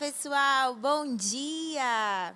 pessoal, bom dia!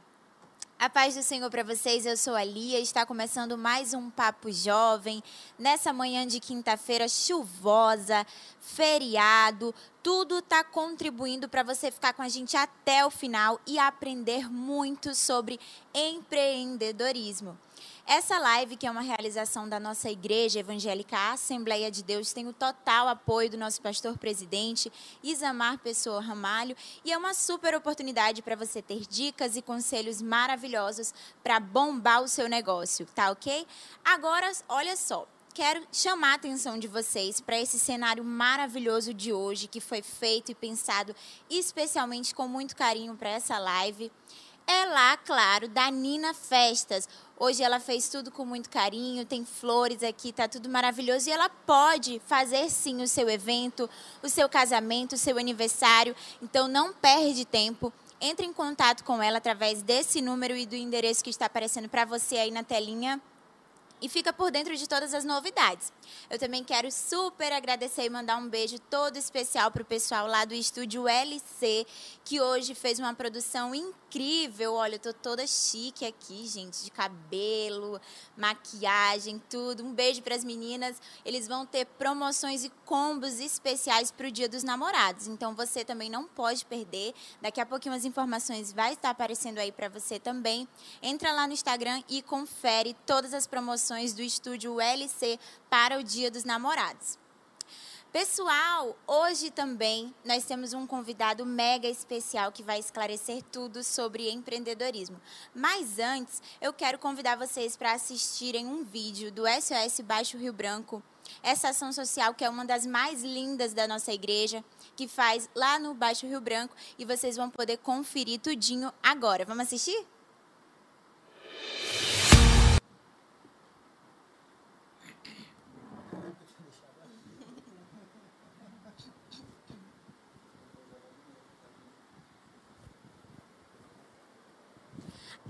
A paz do Senhor para vocês, eu sou a Lia, está começando mais um Papo Jovem, nessa manhã de quinta-feira chuvosa, feriado, tudo está contribuindo para você ficar com a gente até o final e aprender muito sobre empreendedorismo. Essa live, que é uma realização da nossa igreja evangélica Assembleia de Deus, tem o total apoio do nosso pastor presidente, Isamar Pessoa Ramalho, e é uma super oportunidade para você ter dicas e conselhos maravilhosos para bombar o seu negócio, tá ok? Agora, olha só, quero chamar a atenção de vocês para esse cenário maravilhoso de hoje, que foi feito e pensado especialmente com muito carinho para essa live. É lá, claro, da Nina Festas. Hoje ela fez tudo com muito carinho, tem flores aqui, tá tudo maravilhoso. E ela pode fazer sim o seu evento, o seu casamento, o seu aniversário. Então não perde tempo. Entre em contato com ela através desse número e do endereço que está aparecendo para você aí na telinha e fica por dentro de todas as novidades. Eu também quero super agradecer e mandar um beijo todo especial para o pessoal lá do estúdio LC, que hoje fez uma produção incrível. Olha, eu tô toda chique aqui, gente, de cabelo, maquiagem, tudo. Um beijo para as meninas. Eles vão ter promoções e combos especiais para o Dia dos Namorados. Então você também não pode perder. Daqui a pouquinho as informações vai estar aparecendo aí para você também. Entra lá no Instagram e confere todas as promoções do estúdio LC para o Dia dos Namorados. Pessoal, hoje também nós temos um convidado mega especial que vai esclarecer tudo sobre empreendedorismo. Mas antes, eu quero convidar vocês para assistirem um vídeo do SOS Baixo Rio Branco, essa ação social que é uma das mais lindas da nossa igreja, que faz lá no Baixo Rio Branco, e vocês vão poder conferir tudinho agora. Vamos assistir?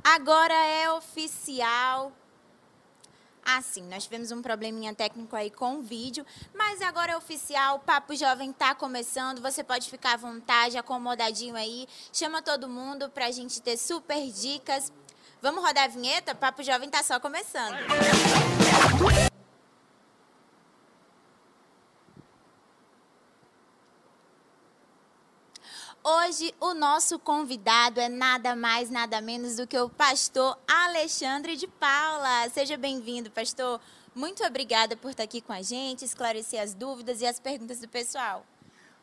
Agora é oficial. Ah, sim, nós tivemos um probleminha técnico aí com o vídeo, mas agora é oficial, o Papo Jovem está começando, você pode ficar à vontade, acomodadinho aí, chama todo mundo para a gente ter super dicas. Vamos rodar a vinheta? Papo Jovem está só começando. Hoje o nosso convidado é nada mais, nada menos do que o pastor Alexandre de Paula. Seja bem-vindo, pastor. Muito obrigada por estar aqui com a gente, esclarecer as dúvidas e as perguntas do pessoal.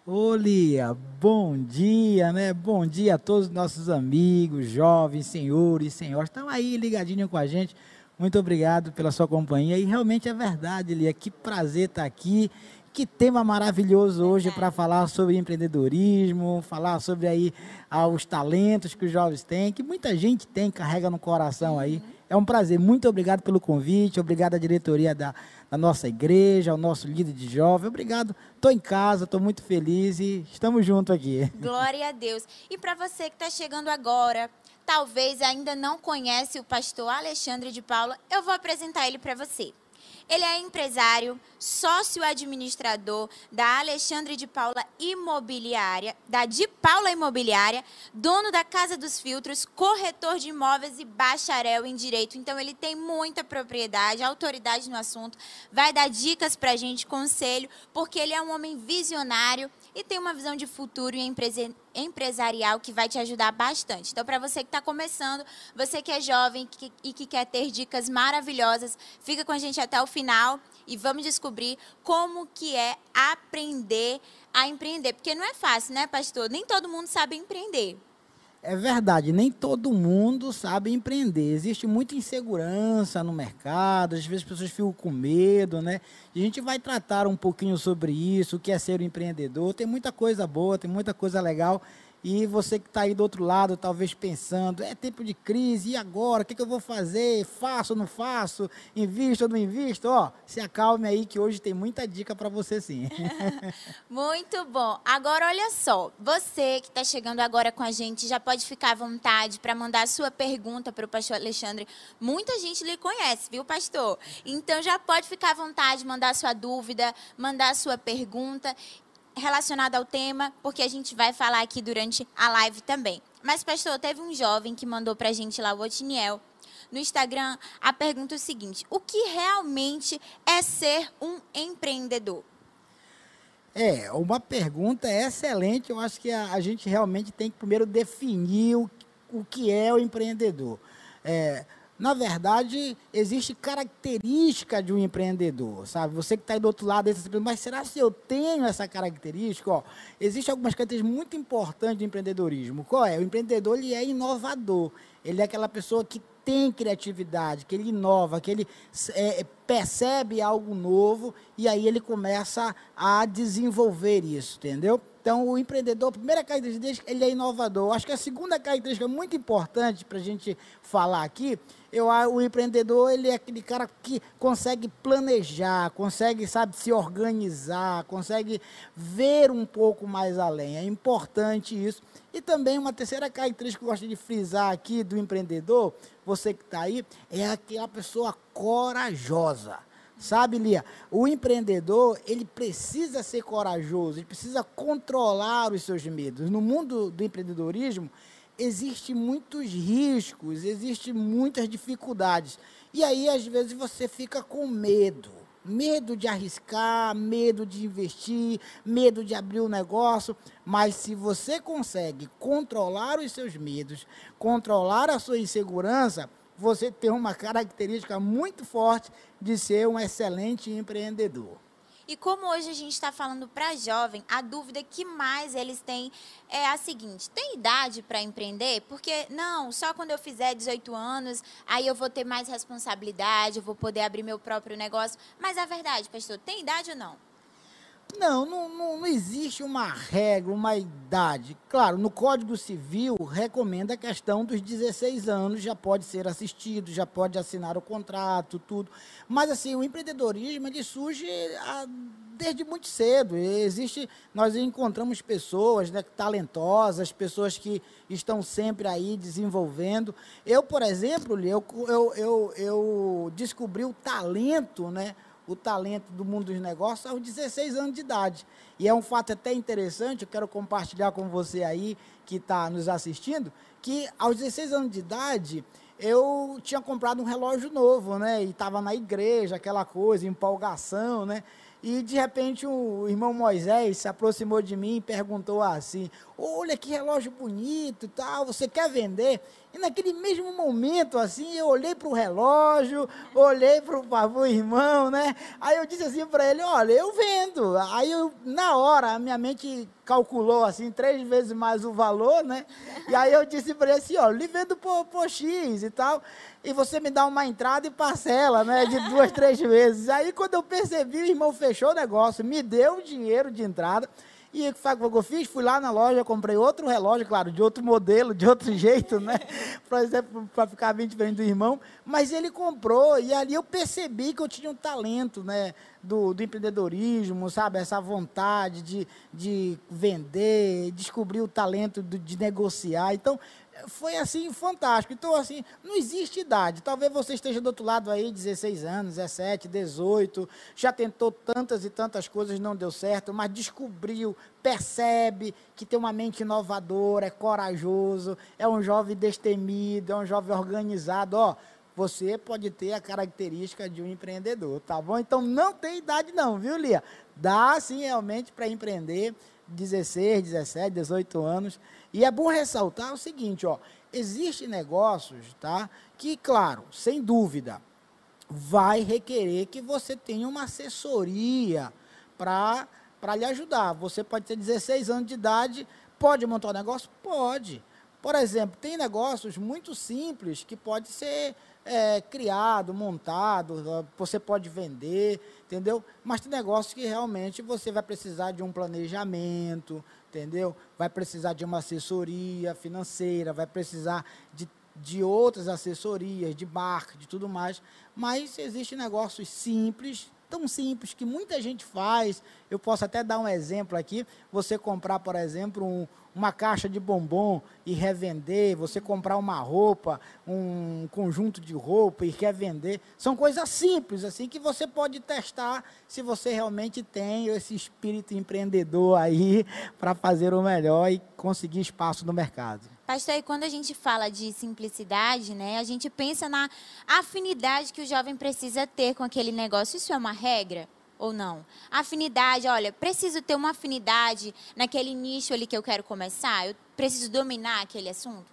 Ô Lia, bom dia, né? Bom dia a todos os nossos amigos, jovens, senhores, senhoras, estão aí ligadinho com a gente. Muito obrigado pela sua companhia. E realmente é verdade, Lia, que prazer estar aqui que tema maravilhoso hoje para falar sobre empreendedorismo, falar sobre aí ah, os talentos que os jovens têm, que muita gente tem, carrega no coração aí. Uhum. É um prazer. Muito obrigado pelo convite, obrigado à diretoria da, da nossa igreja, ao nosso líder de jovem. Obrigado. Estou em casa, estou muito feliz e estamos juntos aqui. Glória a Deus. E para você que está chegando agora, talvez ainda não conhece o pastor Alexandre de Paula, eu vou apresentar ele para você. Ele é empresário, sócio administrador da Alexandre de Paula Imobiliária, da de Paula Imobiliária, dono da Casa dos Filtros, corretor de imóveis e bacharel em direito. Então ele tem muita propriedade, autoridade no assunto, vai dar dicas para a gente, conselho, porque ele é um homem visionário e tem uma visão de futuro e empresarial que vai te ajudar bastante. Então, para você que está começando, você que é jovem e que quer ter dicas maravilhosas, fica com a gente até o final e vamos descobrir como que é aprender a empreender. Porque não é fácil, né, pastor? Nem todo mundo sabe empreender. É verdade, nem todo mundo sabe empreender. Existe muita insegurança no mercado, às vezes as pessoas ficam com medo, né? A gente vai tratar um pouquinho sobre isso, o que é ser um empreendedor. Tem muita coisa boa, tem muita coisa legal. E você que está aí do outro lado, talvez pensando, é tempo de crise, e agora? O que, que eu vou fazer? Faço ou não faço? Invisto ou não invisto? Ó, se acalme aí que hoje tem muita dica para você sim. Muito bom. Agora, olha só, você que está chegando agora com a gente, já pode ficar à vontade para mandar a sua pergunta para o pastor Alexandre. Muita gente lhe conhece, viu, pastor? Então, já pode ficar à vontade, mandar a sua dúvida, mandar a sua pergunta relacionado ao tema, porque a gente vai falar aqui durante a live também. Mas, pastor, teve um jovem que mandou para a gente lá, o Otiniel, no Instagram, a pergunta é o seguinte: o que realmente é ser um empreendedor? É, uma pergunta excelente. Eu acho que a, a gente realmente tem que primeiro definir o, o que é o empreendedor. É, na verdade, existe característica de um empreendedor, sabe? Você que está aí do outro lado, mas será que eu tenho essa característica? Ó, existem algumas características muito importantes do empreendedorismo. Qual é? O empreendedor ele é inovador. Ele é aquela pessoa que tem criatividade, que ele inova, que ele é, percebe algo novo e aí ele começa a desenvolver isso, entendeu? Então, o empreendedor, a primeira característica, ele é inovador. Acho que a segunda característica muito importante para a gente falar aqui, eu, o empreendedor, ele é aquele cara que consegue planejar, consegue, sabe, se organizar, consegue ver um pouco mais além. É importante isso. E também uma terceira característica que eu gosto de frisar aqui do empreendedor, você que está aí, é aquela pessoa corajosa. Sabe, Lia? O empreendedor, ele precisa ser corajoso, ele precisa controlar os seus medos. No mundo do empreendedorismo, existem muitos riscos, existem muitas dificuldades. E aí, às vezes, você fica com medo. Medo de arriscar, medo de investir, medo de abrir um negócio. Mas se você consegue controlar os seus medos, controlar a sua insegurança, você tem uma característica muito forte de ser um excelente empreendedor. E como hoje a gente está falando para jovem, a dúvida que mais eles têm é a seguinte: tem idade para empreender? Porque não, só quando eu fizer 18 anos, aí eu vou ter mais responsabilidade, eu vou poder abrir meu próprio negócio. Mas a verdade, pastor, tem idade ou não? Não, não, não, existe uma regra, uma idade. Claro, no Código Civil recomenda a questão dos 16 anos, já pode ser assistido, já pode assinar o contrato, tudo. Mas assim, o empreendedorismo ele surge a, desde muito cedo. Existe, nós encontramos pessoas né, talentosas, pessoas que estão sempre aí desenvolvendo. Eu, por exemplo, eu, eu, eu, eu descobri o talento, né? O talento do mundo dos negócios aos 16 anos de idade. E é um fato até interessante, eu quero compartilhar com você aí que está nos assistindo, que aos 16 anos de idade eu tinha comprado um relógio novo, né? E estava na igreja, aquela coisa, empolgação, né? E de repente o irmão Moisés se aproximou de mim e perguntou assim: Olha que relógio bonito e tal, você quer vender? E naquele mesmo momento, assim, eu olhei para o relógio, olhei para o irmão, né? Aí eu disse assim para ele: Olha, eu vendo. Aí eu, na hora, a minha mente calculou assim, três vezes mais o valor, né? E aí eu disse para ele assim: Olha, lhe vendo por, por X e tal e você me dá uma entrada e parcela, né? De duas, três vezes. Aí, quando eu percebi, o irmão fechou o negócio, me deu o dinheiro de entrada. E o que eu fiz? Fui lá na loja, comprei outro relógio, claro, de outro modelo, de outro jeito, né? Para ficar bem diferente do irmão. Mas ele comprou e ali eu percebi que eu tinha um talento, né? Do, do empreendedorismo, sabe? Essa vontade de, de vender, descobrir o talento de negociar. Então, foi assim, fantástico. Então, assim, não existe idade. Talvez você esteja do outro lado aí, 16 anos, 17, 18, já tentou tantas e tantas coisas, não deu certo, mas descobriu, percebe que tem uma mente inovadora, é corajoso, é um jovem destemido, é um jovem organizado. Ó, você pode ter a característica de um empreendedor, tá bom? Então, não tem idade não, viu, Lia? Dá, sim, realmente, para empreender, 16, 17, 18 anos. E é bom ressaltar o seguinte, ó, existem negócios, tá? Que, claro, sem dúvida, vai requerer que você tenha uma assessoria para para lhe ajudar. Você pode ter 16 anos de idade, pode montar um negócio? Pode. Por exemplo, tem negócios muito simples que pode ser é, criado, montado, você pode vender, entendeu? Mas tem negócios que realmente você vai precisar de um planejamento, entendeu? Vai precisar de uma assessoria financeira, vai precisar de, de outras assessorias, de marketing, de tudo mais. Mas existem negócios simples, tão simples que muita gente faz. Eu posso até dar um exemplo aqui. Você comprar, por exemplo, um, uma caixa de bombom e revender, você comprar uma roupa, um conjunto de roupa e revender. São coisas simples, assim, que você pode testar se você realmente tem esse espírito empreendedor aí para fazer o melhor e conseguir espaço no mercado. Pastor, e quando a gente fala de simplicidade, né, a gente pensa na afinidade que o jovem precisa ter com aquele negócio. Isso é uma regra? Ou não? Afinidade, olha, preciso ter uma afinidade naquele nicho ali que eu quero começar? Eu preciso dominar aquele assunto?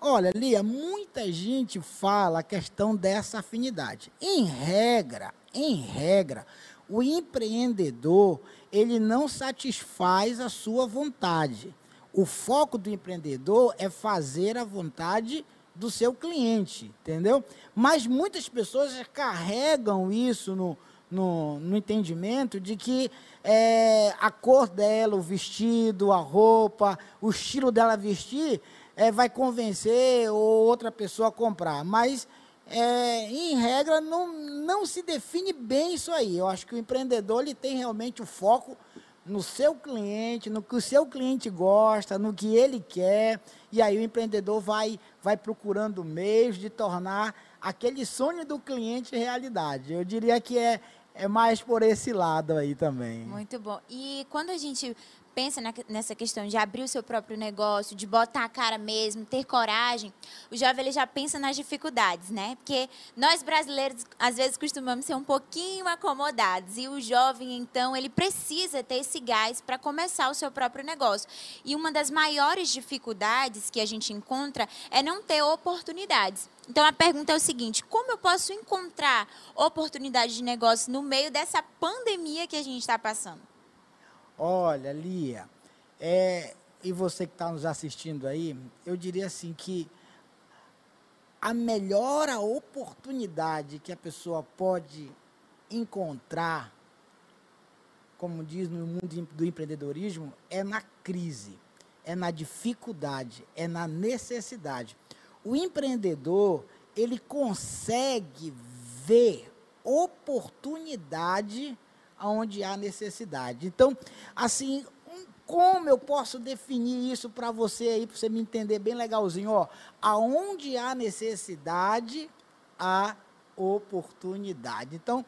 Olha, Lia, muita gente fala a questão dessa afinidade. Em regra, em regra, o empreendedor, ele não satisfaz a sua vontade. O foco do empreendedor é fazer a vontade do seu cliente, entendeu? Mas muitas pessoas carregam isso no, no, no entendimento de que é, a cor dela, o vestido, a roupa, o estilo dela vestir, é, vai convencer ou outra pessoa a comprar. Mas, é, em regra, não, não se define bem isso aí. Eu acho que o empreendedor ele tem realmente o foco no seu cliente, no que o seu cliente gosta, no que ele quer, e aí o empreendedor vai, vai procurando meios de tornar aquele sonho do cliente realidade. Eu diria que é, é mais por esse lado aí também. Muito bom. E quando a gente pensa nessa questão de abrir o seu próprio negócio, de botar a cara mesmo, ter coragem, o jovem ele já pensa nas dificuldades, né? Porque nós brasileiros às vezes costumamos ser um pouquinho acomodados e o jovem então ele precisa ter esse gás para começar o seu próprio negócio. E uma das maiores dificuldades que a gente encontra é não ter oportunidades. Então a pergunta é o seguinte: como eu posso encontrar oportunidade de negócio no meio dessa pandemia que a gente está passando? Olha, Lia, é, e você que está nos assistindo aí, eu diria assim que a melhor oportunidade que a pessoa pode encontrar, como diz no mundo do empreendedorismo, é na crise, é na dificuldade, é na necessidade. O empreendedor, ele consegue ver oportunidade onde há necessidade. Então, assim, como eu posso definir isso para você aí, para você me entender bem legalzinho? Ó, aonde há necessidade, há oportunidade. Então,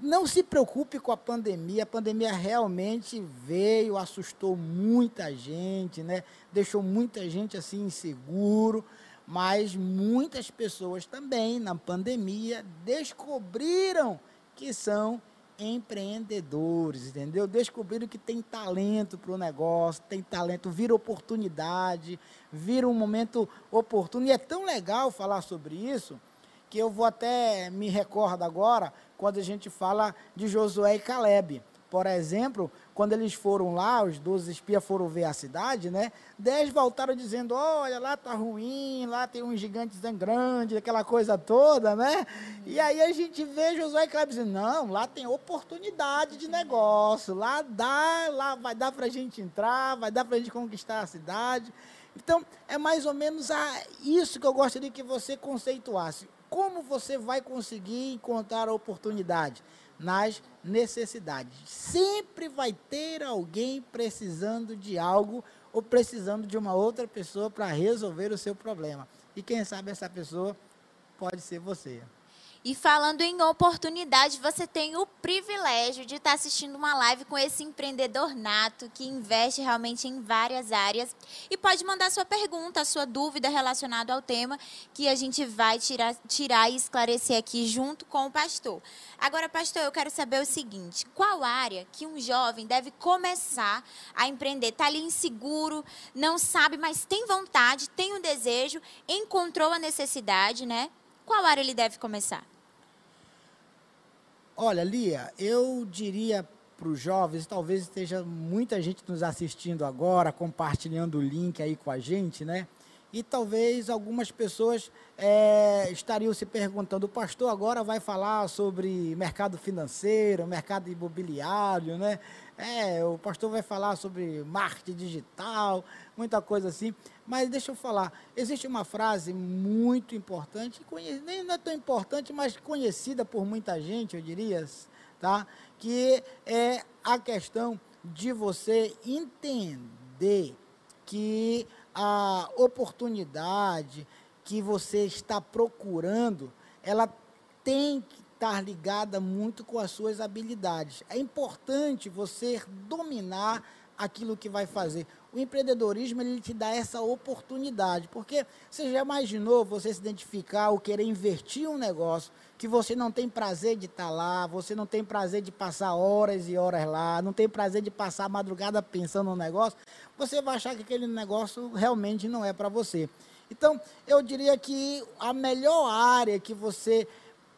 não se preocupe com a pandemia. A pandemia realmente veio, assustou muita gente, né? Deixou muita gente assim inseguro mas muitas pessoas também na pandemia descobriram que são empreendedores, entendeu? Descobriram que tem talento para o negócio, tem talento, vira oportunidade, vira um momento oportuno. E é tão legal falar sobre isso que eu vou até me recordo agora quando a gente fala de Josué e Caleb. Por exemplo, quando eles foram lá, os 12 espias foram ver a cidade, né? Dez voltaram dizendo: olha, lá tá ruim, lá tem um gigante grande, aquela coisa toda, né? E aí a gente vê Josué e dizendo: não, lá tem oportunidade de negócio, lá dá, lá vai dar para a gente entrar, vai dar para a gente conquistar a cidade. Então, é mais ou menos a, isso que eu gostaria que você conceituasse. Como você vai conseguir encontrar a oportunidade? Nas necessidades. Sempre vai ter alguém precisando de algo ou precisando de uma outra pessoa para resolver o seu problema. E quem sabe essa pessoa pode ser você. E falando em oportunidade, você tem o privilégio de estar assistindo uma live com esse empreendedor nato que investe realmente em várias áreas e pode mandar sua pergunta, sua dúvida relacionada ao tema que a gente vai tirar, tirar e esclarecer aqui junto com o pastor. Agora, pastor, eu quero saber o seguinte: qual área que um jovem deve começar a empreender? Está ali inseguro, não sabe, mas tem vontade, tem o um desejo, encontrou a necessidade, né? Qual área ele deve começar? Olha, Lia, eu diria para os jovens, talvez esteja muita gente nos assistindo agora, compartilhando o link aí com a gente, né? E talvez algumas pessoas é, estariam se perguntando: o pastor agora vai falar sobre mercado financeiro, mercado imobiliário, né? É, o pastor vai falar sobre marketing digital, muita coisa assim. Mas deixa eu falar, existe uma frase muito importante, nem não é tão importante, mas conhecida por muita gente, eu diria, tá? Que é a questão de você entender que a oportunidade que você está procurando, ela tem que estar ligada muito com as suas habilidades. É importante você dominar aquilo que vai fazer. O empreendedorismo ele te dá essa oportunidade, porque você já imaginou você se identificar ou querer investir um negócio que você não tem prazer de estar lá, você não tem prazer de passar horas e horas lá, não tem prazer de passar a madrugada pensando no negócio, você vai achar que aquele negócio realmente não é para você. Então, eu diria que a melhor área que você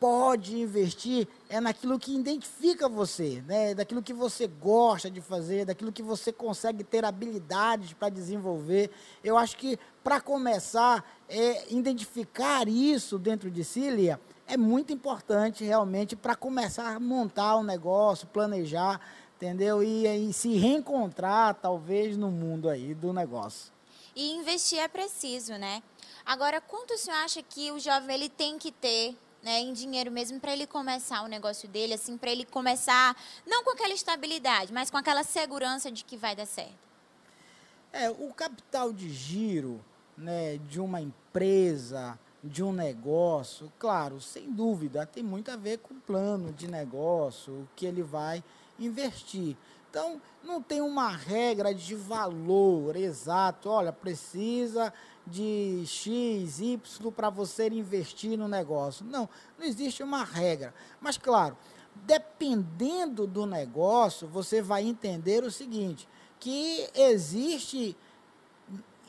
pode investir é naquilo que identifica você, né? daquilo que você gosta de fazer, daquilo que você consegue ter habilidades para desenvolver. Eu acho que, para começar, é, identificar isso dentro de si, Lia, é muito importante realmente para começar a montar um negócio, planejar, entendeu? E, e se reencontrar, talvez, no mundo aí do negócio. E investir é preciso, né? Agora, quanto o senhor acha que o jovem ele tem que ter né, em dinheiro mesmo para ele começar o negócio dele, assim, para ele começar não com aquela estabilidade, mas com aquela segurança de que vai dar certo. É, o capital de giro, né, de uma empresa, de um negócio, claro, sem dúvida, tem muito a ver com o plano de negócio, o que ele vai investir. Então, não tem uma regra de valor exato. Olha, precisa de X, Y para você investir no negócio. Não, não existe uma regra. Mas, claro, dependendo do negócio, você vai entender o seguinte, que existe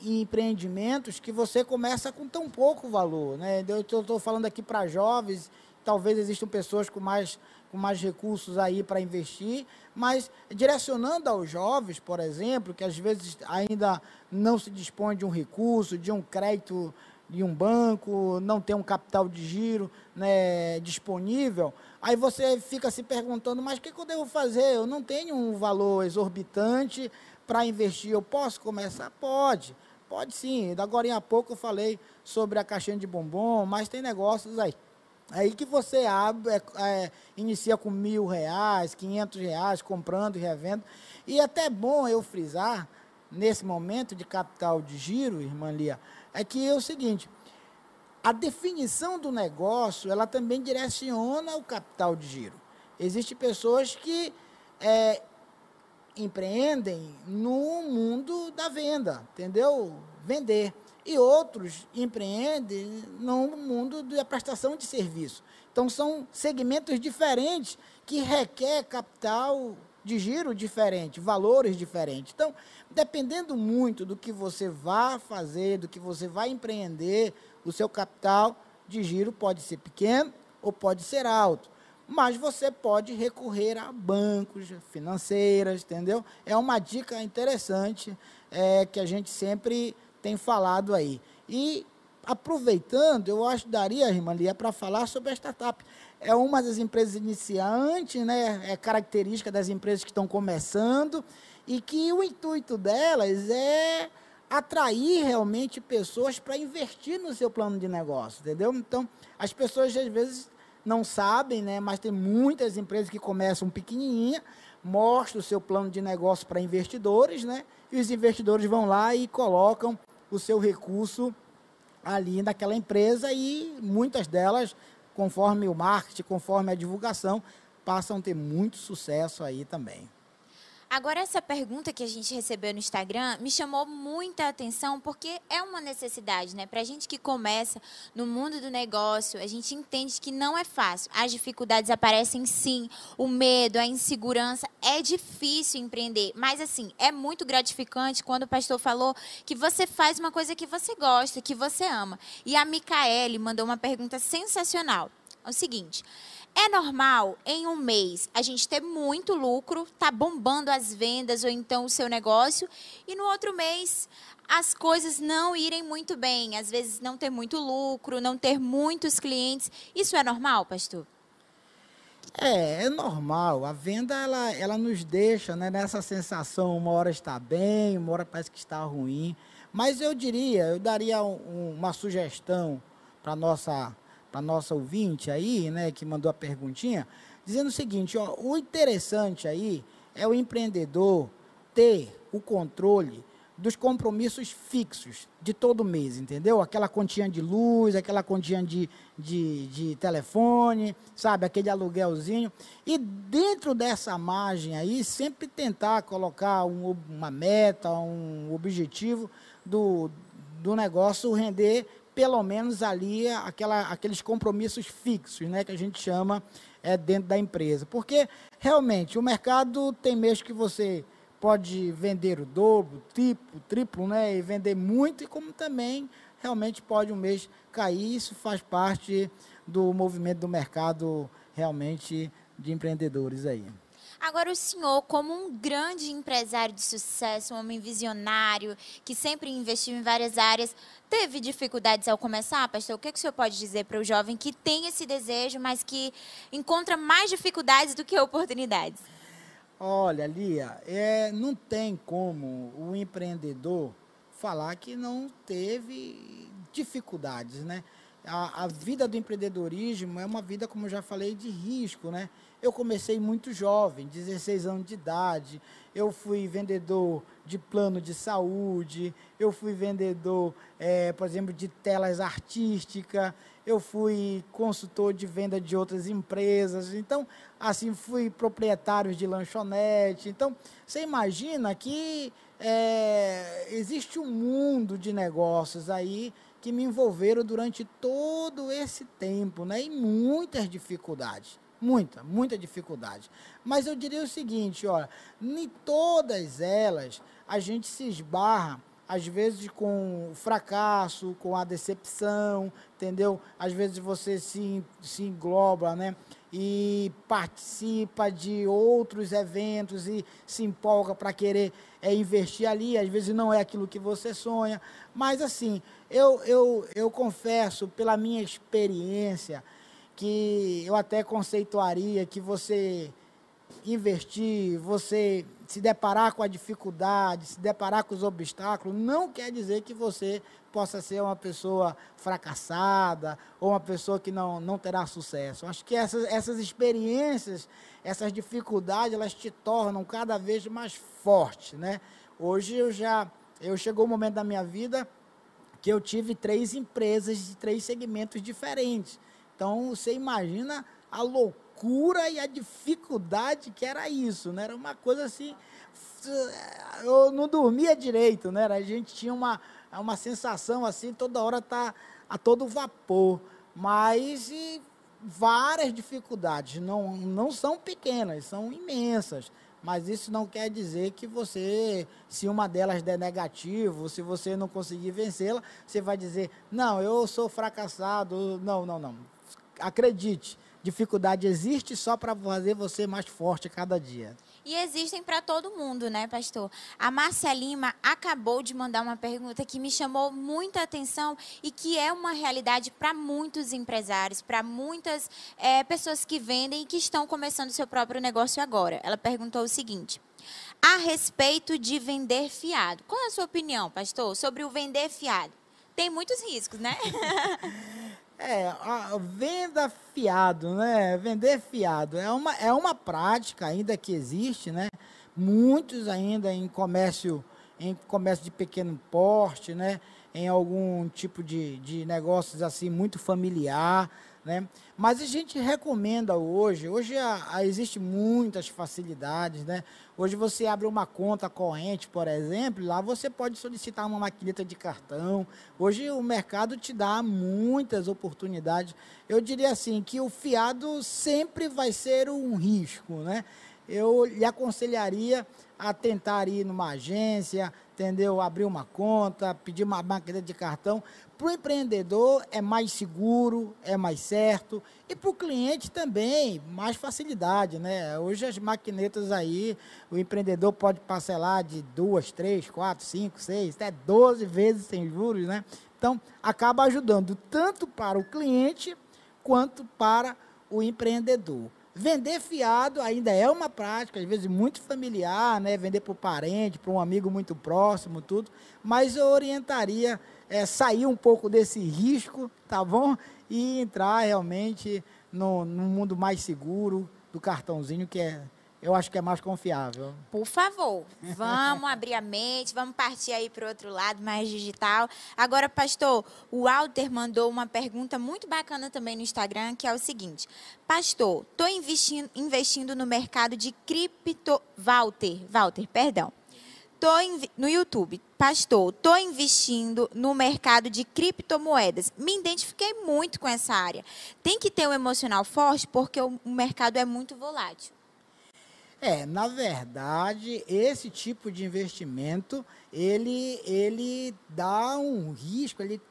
empreendimentos que você começa com tão pouco valor. Né? Eu estou falando aqui para jovens, talvez existam pessoas com mais com mais recursos aí para investir, mas direcionando aos jovens, por exemplo, que às vezes ainda não se dispõe de um recurso, de um crédito de um banco, não tem um capital de giro né, disponível, aí você fica se perguntando, mas o que, que eu devo fazer? Eu não tenho um valor exorbitante para investir, eu posso começar? Pode, pode sim. Agora em pouco eu falei sobre a caixinha de bombom, mas tem negócios aí Aí que você abre, é, é, inicia com mil reais, quinhentos reais, comprando e revendo. E é até bom eu frisar, nesse momento de capital de giro, irmã Lia, é que é o seguinte, a definição do negócio, ela também direciona o capital de giro. Existem pessoas que é, empreendem no mundo da venda, entendeu? Vender e outros empreendem no mundo da prestação de serviço. Então, são segmentos diferentes que requer capital de giro diferente, valores diferentes. Então, dependendo muito do que você vai fazer, do que você vai empreender, o seu capital de giro pode ser pequeno ou pode ser alto. Mas você pode recorrer a bancos, financeiras, entendeu? É uma dica interessante é, que a gente sempre tem falado aí. E aproveitando, eu acho daria, irmã Lia, para falar sobre a startup. É uma das empresas iniciantes, né? é característica das empresas que estão começando, e que o intuito delas é atrair realmente pessoas para investir no seu plano de negócio, entendeu? Então, as pessoas às vezes não sabem, né? mas tem muitas empresas que começam pequenininha, mostram o seu plano de negócio para investidores, né? e os investidores vão lá e colocam o seu recurso ali naquela empresa e muitas delas, conforme o marketing, conforme a divulgação, passam a ter muito sucesso aí também. Agora, essa pergunta que a gente recebeu no Instagram me chamou muita atenção porque é uma necessidade, né? Para a gente que começa no mundo do negócio, a gente entende que não é fácil. As dificuldades aparecem sim, o medo, a insegurança. É difícil empreender, mas assim, é muito gratificante quando o pastor falou que você faz uma coisa que você gosta, que você ama. E a Micaele mandou uma pergunta sensacional. É o seguinte. É normal em um mês a gente ter muito lucro, tá bombando as vendas ou então o seu negócio, e no outro mês as coisas não irem muito bem, às vezes não ter muito lucro, não ter muitos clientes. Isso é normal, pastor? É, é normal. A venda ela, ela nos deixa né, nessa sensação, uma hora está bem, uma hora parece que está ruim. Mas eu diria, eu daria um, uma sugestão para nossa para nossa ouvinte aí, né, que mandou a perguntinha, dizendo o seguinte, ó, o interessante aí é o empreendedor ter o controle dos compromissos fixos de todo mês, entendeu? Aquela continha de luz, aquela continha de, de, de, telefone, sabe? Aquele aluguelzinho. E dentro dessa margem aí, sempre tentar colocar um, uma meta, um objetivo do, do negócio render pelo menos ali aquela, aqueles compromissos fixos, né? Que a gente chama é, dentro da empresa. Porque, realmente, o mercado tem mês que você pode vender o dobro, triplo, triplo, né? E vender muito, e como também realmente pode um mês cair. Isso faz parte do movimento do mercado realmente de empreendedores aí. Agora, o senhor, como um grande empresário de sucesso, um homem visionário, que sempre investiu em várias áreas, teve dificuldades ao começar, pastor? O que, que o senhor pode dizer para o jovem que tem esse desejo, mas que encontra mais dificuldades do que oportunidades? Olha, Lia, é, não tem como o empreendedor falar que não teve dificuldades, né? A, a, vida do empreendedorismo é uma vida, como eu já falei, de risco, né? Eu comecei muito jovem, 16 anos de idade. Eu fui vendedor de plano de saúde, eu fui vendedor, é, por exemplo, de telas artísticas, eu fui consultor de venda de outras empresas. Então, assim, fui proprietário de lanchonete. Então, você imagina que é, existe um mundo de negócios aí que me envolveram durante todo esse tempo, né? E muitas dificuldades. Muita, muita dificuldade. Mas eu diria o seguinte, olha, em todas elas a gente se esbarra às vezes com o fracasso, com a decepção, entendeu? Às vezes você se, se engloba, né? E participa de outros eventos e se empolga para querer é, investir ali, às vezes não é aquilo que você sonha. Mas assim, eu, eu, eu confesso, pela minha experiência, que eu até conceituaria que você investir, você se deparar com a dificuldade, se deparar com os obstáculos, não quer dizer que você possa ser uma pessoa fracassada ou uma pessoa que não, não terá sucesso. Acho que essas, essas experiências, essas dificuldades, elas te tornam cada vez mais forte, né? Hoje eu já, eu chegou um momento da minha vida que eu tive três empresas de três segmentos diferentes. Então, você imagina a loucura e a dificuldade que era isso, né? Era uma coisa assim, eu não dormia direito, né? A gente tinha uma, uma sensação assim, toda hora tá a todo vapor, mas várias dificuldades, não, não são pequenas, são imensas. Mas isso não quer dizer que você, se uma delas der negativo, se você não conseguir vencê-la, você vai dizer, não, eu sou fracassado. Não, não, não acredite, dificuldade existe só para fazer você mais forte cada dia. E existem para todo mundo, né, pastor? A Márcia Lima acabou de mandar uma pergunta que me chamou muita atenção e que é uma realidade para muitos empresários, para muitas é, pessoas que vendem e que estão começando seu próprio negócio agora. Ela perguntou o seguinte: a respeito de vender fiado. Qual é a sua opinião, pastor, sobre o vender fiado? Tem muitos riscos, né? É, a venda fiado, né? Vender fiado é uma, é uma prática ainda que existe, né? Muitos ainda em comércio, em comércio de pequeno porte, né? Em algum tipo de, de negócios assim muito familiar, né? Mas a gente recomenda hoje, hoje existe muitas facilidades, né? Hoje você abre uma conta corrente, por exemplo, lá você pode solicitar uma maquineta de cartão. Hoje o mercado te dá muitas oportunidades. Eu diria assim que o fiado sempre vai ser um risco, né? Eu lhe aconselharia a tentar ir numa agência, entendeu? Abrir uma conta, pedir uma maquineta de cartão, para o empreendedor é mais seguro, é mais certo. E para o cliente também, mais facilidade, né? Hoje as maquinetas aí, o empreendedor pode parcelar de duas, três, quatro, cinco, seis, até 12 vezes sem juros, né? Então, acaba ajudando tanto para o cliente quanto para o empreendedor. Vender fiado ainda é uma prática, às vezes muito familiar, né? Vender para o parente, para um amigo muito próximo, tudo. Mas eu orientaria é, sair um pouco desse risco, tá bom? E entrar realmente no, no mundo mais seguro, do cartãozinho, que é eu acho que é mais confiável. Por favor, vamos abrir a mente, vamos partir aí para o outro lado, mais digital. Agora, pastor, o Walter mandou uma pergunta muito bacana também no Instagram, que é o seguinte: Pastor, estou investindo, investindo no mercado de cripto. Walter, Walter, perdão. Tô no YouTube, pastor, estou investindo no mercado de criptomoedas. Me identifiquei muito com essa área. Tem que ter um emocional forte porque o mercado é muito volátil. É, na verdade, esse tipo de investimento, ele, ele dá um risco, ele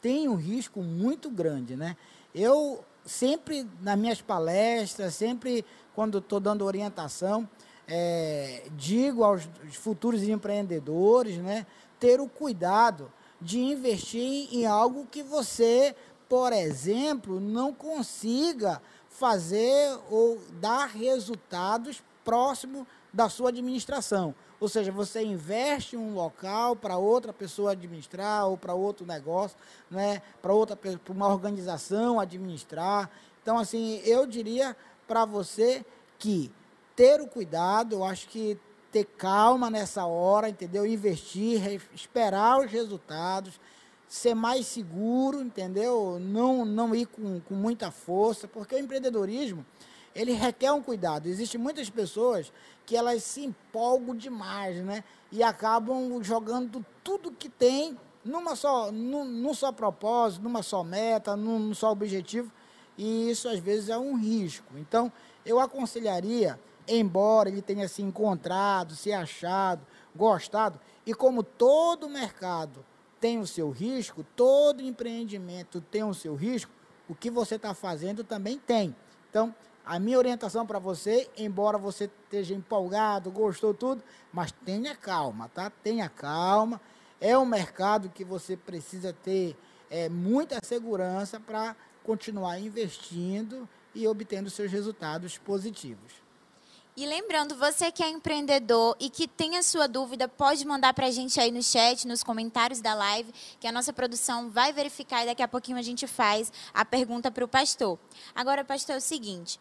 tem um risco muito grande, né? Eu sempre, nas minhas palestras, sempre quando estou dando orientação, é, digo aos futuros empreendedores, né, ter o cuidado de investir em algo que você, por exemplo, não consiga fazer ou dar resultados próximo da sua administração. Ou seja, você investe um local para outra pessoa administrar ou para outro negócio, né, para outra para uma organização administrar. Então, assim, eu diria para você que ter o cuidado, eu acho que ter calma nessa hora, entendeu? Investir, esperar os resultados, ser mais seguro, entendeu? Não, não ir com, com muita força, porque o empreendedorismo, ele requer um cuidado. Existem muitas pessoas que elas se empolgam demais, né? E acabam jogando tudo que tem numa só, num, num só propósito, numa só meta, num, num só objetivo. E isso às vezes é um risco. Então, eu aconselharia, embora ele tenha se encontrado, se achado, gostado, e como todo mercado tem o seu risco, todo empreendimento tem o seu risco, o que você está fazendo também tem. Então, a minha orientação para você, embora você esteja empolgado, gostou tudo, mas tenha calma, tá? Tenha calma. É um mercado que você precisa ter é, muita segurança para continuar investindo e obtendo seus resultados positivos. E lembrando, você que é empreendedor e que tem a sua dúvida, pode mandar para a gente aí no chat, nos comentários da live, que a nossa produção vai verificar e daqui a pouquinho a gente faz a pergunta para o pastor. Agora, pastor, é o seguinte: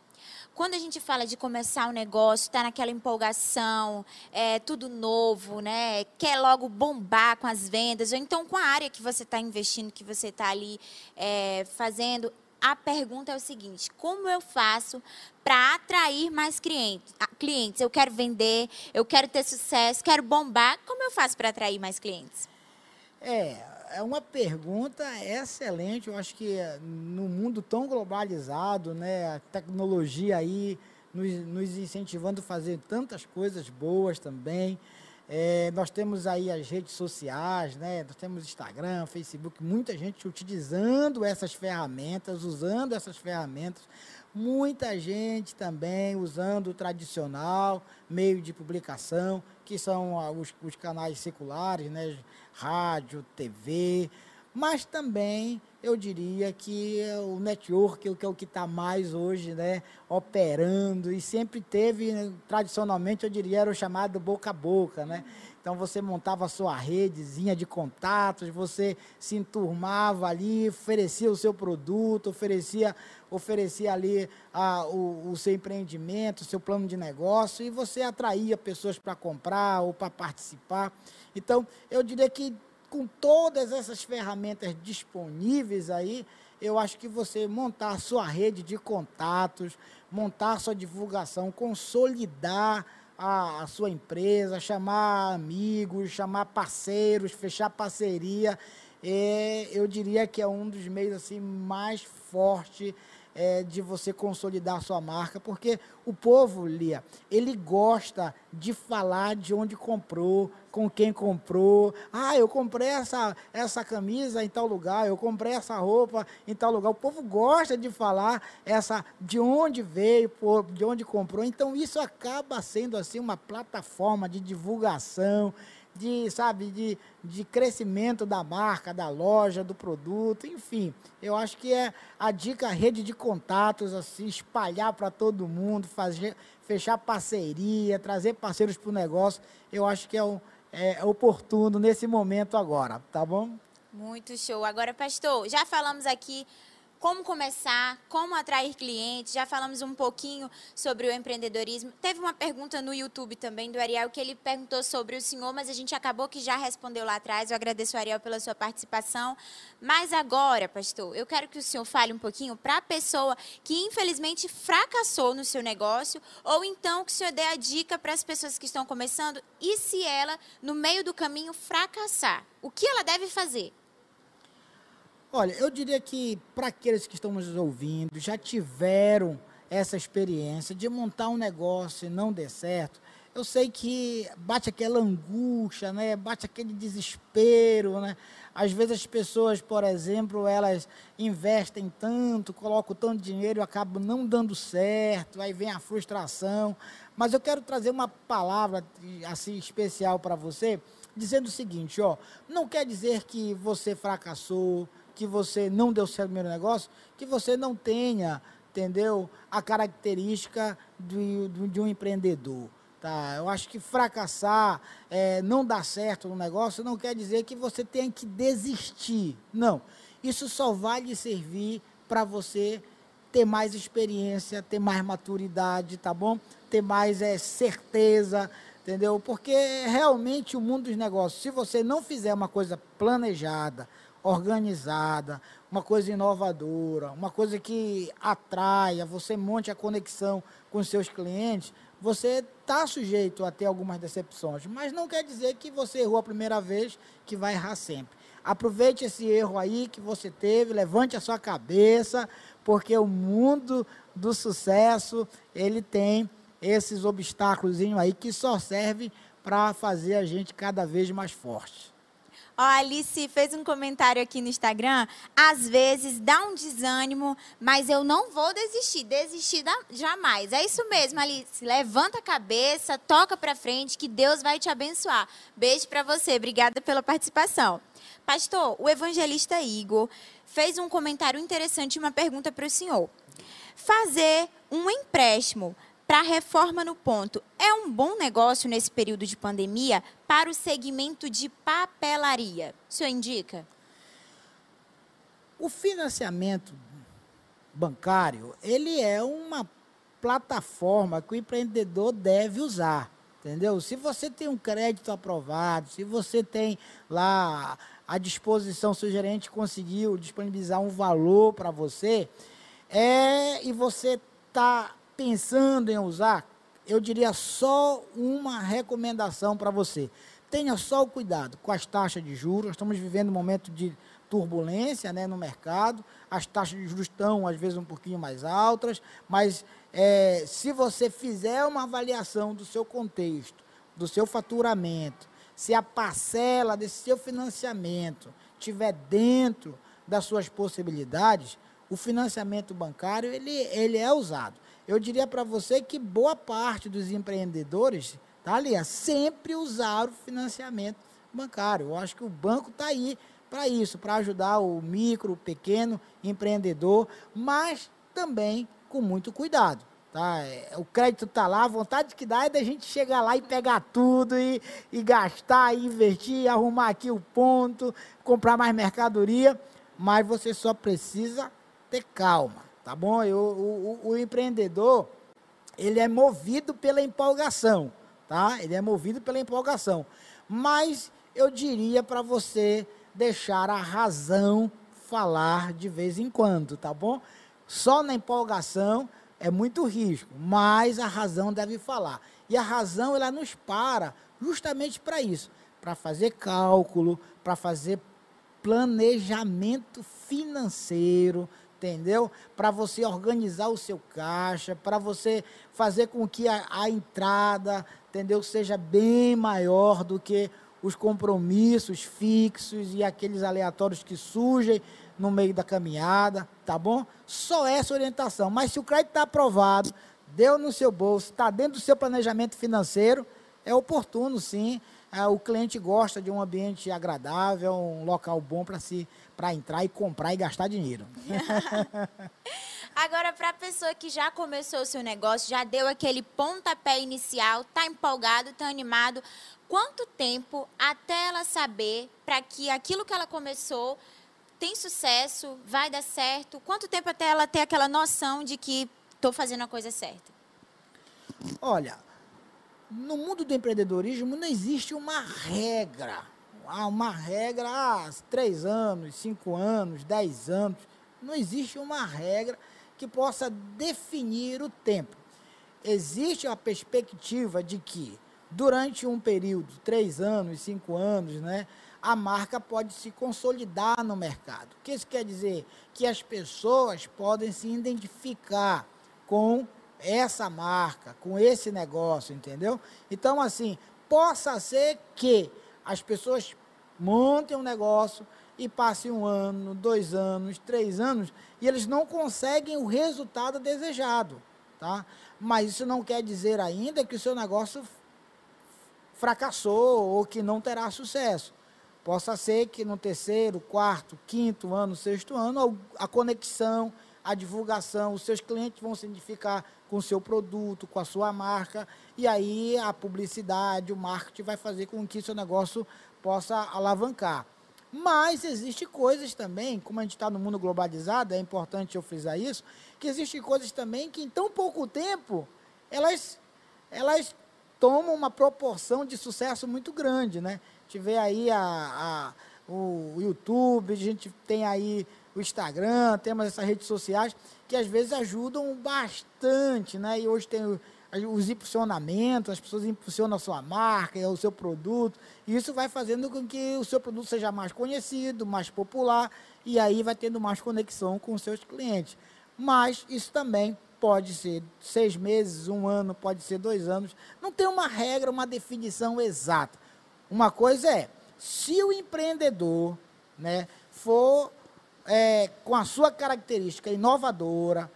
quando a gente fala de começar um negócio, está naquela empolgação, é tudo novo, né? Quer logo bombar com as vendas, ou então com a área que você está investindo, que você está ali é, fazendo. A pergunta é o seguinte: como eu faço para atrair mais clientes? clientes? Eu quero vender, eu quero ter sucesso, quero bombar. Como eu faço para atrair mais clientes? É, é uma pergunta excelente. Eu acho que no mundo tão globalizado, né, a tecnologia aí nos, nos incentivando a fazer tantas coisas boas também. É, nós temos aí as redes sociais, né? Nós temos Instagram, Facebook, muita gente utilizando essas ferramentas, usando essas ferramentas. Muita gente também usando o tradicional meio de publicação, que são os, os canais seculares, né? Rádio, TV, mas também eu diria que o network é o que está mais hoje né, operando e sempre teve, né, tradicionalmente eu diria, era o chamado boca a boca, né? Então você montava a sua redezinha de contatos, você se enturmava ali, oferecia o seu produto, oferecia, oferecia ali a, o, o seu empreendimento, o seu plano de negócio, e você atraía pessoas para comprar ou para participar. Então, eu diria que com todas essas ferramentas disponíveis aí, eu acho que você montar a sua rede de contatos, montar a sua divulgação, consolidar a, a, sua empresa, chamar amigos, chamar parceiros, fechar parceria, é, eu diria que é um dos meios assim mais fortes é, de você consolidar sua marca, porque o povo, Lia, ele gosta de falar de onde comprou, com quem comprou. Ah, eu comprei essa, essa camisa em tal lugar, eu comprei essa roupa em tal lugar. O povo gosta de falar essa de onde veio, de onde comprou. Então isso acaba sendo assim uma plataforma de divulgação de, sabe, de, de crescimento da marca, da loja, do produto, enfim. Eu acho que é a dica, a rede de contatos, assim, espalhar para todo mundo, fazer, fechar parceria, trazer parceiros para o negócio, eu acho que é, um, é oportuno nesse momento agora, tá bom? Muito show. Agora, pastor, já falamos aqui como começar, como atrair clientes. Já falamos um pouquinho sobre o empreendedorismo. Teve uma pergunta no YouTube também do Ariel que ele perguntou sobre o senhor, mas a gente acabou que já respondeu lá atrás. Eu agradeço Ariel pela sua participação. Mas agora, pastor, eu quero que o senhor fale um pouquinho para a pessoa que infelizmente fracassou no seu negócio, ou então que o senhor dê a dica para as pessoas que estão começando e se ela, no meio do caminho, fracassar, o que ela deve fazer? Olha, eu diria que para aqueles que estão nos ouvindo, já tiveram essa experiência de montar um negócio e não der certo, eu sei que bate aquela angústia, né? Bate aquele desespero, né? Às vezes as pessoas, por exemplo, elas investem tanto, colocam tanto dinheiro e acabam não dando certo, aí vem a frustração. Mas eu quero trazer uma palavra assim especial para você, dizendo o seguinte, ó, não quer dizer que você fracassou, que você não deu certo no primeiro negócio, que você não tenha, entendeu, a característica de, de um empreendedor. Tá? Eu acho que fracassar, é, não dar certo no negócio, não quer dizer que você tenha que desistir. Não. Isso só vai lhe servir para você ter mais experiência, ter mais maturidade, tá bom? Ter mais é, certeza, entendeu? Porque realmente o mundo dos negócios, se você não fizer uma coisa planejada, organizada, uma coisa inovadora, uma coisa que atraia, você monte a conexão com seus clientes, você está sujeito a ter algumas decepções, mas não quer dizer que você errou a primeira vez, que vai errar sempre. Aproveite esse erro aí que você teve, levante a sua cabeça, porque o mundo do sucesso, ele tem esses obstáculos aí que só servem para fazer a gente cada vez mais forte. Ó, Alice fez um comentário aqui no Instagram. Às vezes dá um desânimo, mas eu não vou desistir. Desistir jamais. É isso mesmo, Alice. Levanta a cabeça, toca para frente, que Deus vai te abençoar. Beijo para você. Obrigada pela participação. Pastor, o evangelista Igor fez um comentário interessante e uma pergunta para o senhor. Fazer um empréstimo para a reforma no ponto é um bom negócio nesse período de pandemia para o segmento de papelaria? O senhor indica? O financiamento bancário, ele é uma plataforma que o empreendedor deve usar, entendeu? Se você tem um crédito aprovado, se você tem lá à disposição, se o gerente conseguiu disponibilizar um valor para você, é, e você está pensando em usar, eu diria só uma recomendação para você. Tenha só o cuidado com as taxas de juros. Nós estamos vivendo um momento de turbulência né, no mercado. As taxas de juros estão, às vezes, um pouquinho mais altas, mas é, se você fizer uma avaliação do seu contexto, do seu faturamento, se a parcela desse seu financiamento estiver dentro das suas possibilidades, o financiamento bancário ele, ele é usado eu diria para você que boa parte dos empreendedores, tá ali, sempre usaram financiamento bancário. Eu acho que o banco está aí para isso, para ajudar o micro, pequeno empreendedor, mas também com muito cuidado. Tá? É, o crédito está lá, a vontade que dá é da gente chegar lá e pegar tudo e, e gastar, e investir, arrumar aqui o ponto, comprar mais mercadoria, mas você só precisa ter calma tá bom? Eu, o, o, o empreendedor, ele é movido pela empolgação, tá? Ele é movido pela empolgação. Mas eu diria para você deixar a razão falar de vez em quando, tá bom? Só na empolgação é muito risco, mas a razão deve falar. E a razão ela nos para justamente para isso, para fazer cálculo, para fazer planejamento financeiro, entendeu? Para você organizar o seu caixa, para você fazer com que a, a, entrada, entendeu, seja bem maior do que os compromissos fixos e aqueles aleatórios que surgem no meio da caminhada, tá bom? Só essa orientação. Mas se o crédito está aprovado, deu no seu bolso, está dentro do seu planejamento financeiro, é oportuno sim. É, o cliente gosta de um ambiente agradável, um local bom para se para entrar e comprar e gastar dinheiro. Agora, para a pessoa que já começou o seu negócio, já deu aquele pontapé inicial, está empolgado, está animado, quanto tempo até ela saber para que aquilo que ela começou tem sucesso, vai dar certo? Quanto tempo até ela ter aquela noção de que estou fazendo a coisa certa? Olha, no mundo do empreendedorismo não existe uma regra. Há uma regra, ah, três anos, cinco anos, dez anos. Não existe uma regra que possa definir o tempo. Existe a perspectiva de que, durante um período, três anos, cinco anos, né, a marca pode se consolidar no mercado. O que isso quer dizer? Que as pessoas podem se identificar com essa marca, com esse negócio, entendeu? Então, assim, possa ser que as pessoas montem um negócio e passem um ano, dois anos, três anos, e eles não conseguem o resultado desejado, tá? Mas isso não quer dizer ainda que o seu negócio fracassou ou que não terá sucesso. Possa ser que no terceiro, quarto, quinto ano, sexto ano, a conexão, a divulgação, os seus clientes vão se identificar com seu produto, com a sua marca, e aí a publicidade, o marketing vai fazer com que seu negócio possa alavancar. Mas existem coisas também, como a gente está no mundo globalizado, é importante eu frisar isso, que existem coisas também que em tão pouco tempo elas, elas tomam uma proporção de sucesso muito grande, né? tiver aí a, a, o YouTube, a gente tem aí o Instagram, temos essas redes sociais que às vezes ajudam bastante, né? E hoje tem os impulsionamentos, as pessoas impulsionam a sua marca, o seu produto, e isso vai fazendo com que o seu produto seja mais conhecido, mais popular, e aí vai tendo mais conexão com os seus clientes. Mas isso também pode ser seis meses, um ano, pode ser dois anos. Não tem uma regra, uma definição exata. Uma coisa é, se o empreendedor né, for é, com a sua característica inovadora,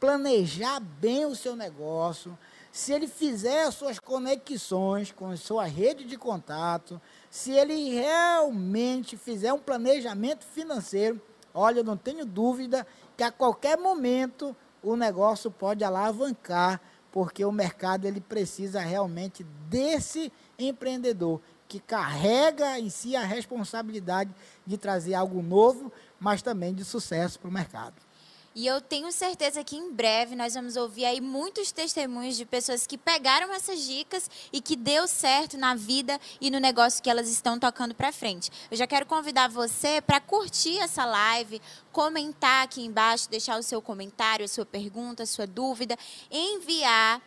planejar bem o seu negócio, se ele fizer as suas conexões com a sua rede de contato, se ele realmente fizer um planejamento financeiro, olha, eu não tenho dúvida que a qualquer momento o negócio pode alavancar, porque o mercado ele precisa realmente desse empreendedor que carrega em si a responsabilidade de trazer algo novo, mas também de sucesso para o mercado. E eu tenho certeza que em breve nós vamos ouvir aí muitos testemunhos de pessoas que pegaram essas dicas e que deu certo na vida e no negócio que elas estão tocando para frente. Eu já quero convidar você para curtir essa live, comentar aqui embaixo, deixar o seu comentário, a sua pergunta, a sua dúvida, enviar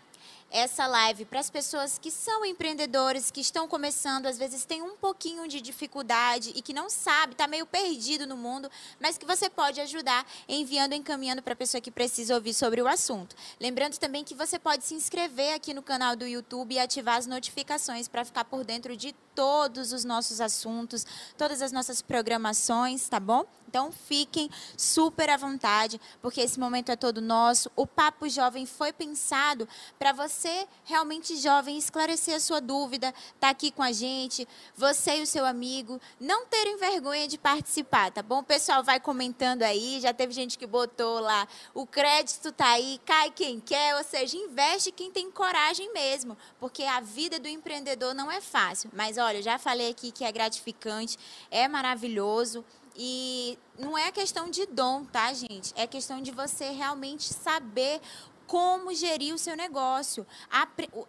essa live para as pessoas que são empreendedores, que estão começando, às vezes tem um pouquinho de dificuldade e que não sabe, está meio perdido no mundo, mas que você pode ajudar enviando, encaminhando para a pessoa que precisa ouvir sobre o assunto. Lembrando também que você pode se inscrever aqui no canal do YouTube e ativar as notificações para ficar por dentro de todos os nossos assuntos, todas as nossas programações, tá bom? Então fiquem super à vontade, porque esse momento é todo nosso. O Papo Jovem foi pensado para você, realmente jovem, esclarecer a sua dúvida, tá aqui com a gente, você e o seu amigo, não terem vergonha de participar, tá bom? O pessoal vai comentando aí, já teve gente que botou lá, o crédito tá aí, cai quem quer, ou seja, investe quem tem coragem mesmo, porque a vida do empreendedor não é fácil. Mas olha, eu já falei aqui que é gratificante, é maravilhoso. E não é questão de dom, tá, gente? É questão de você realmente saber como gerir o seu negócio.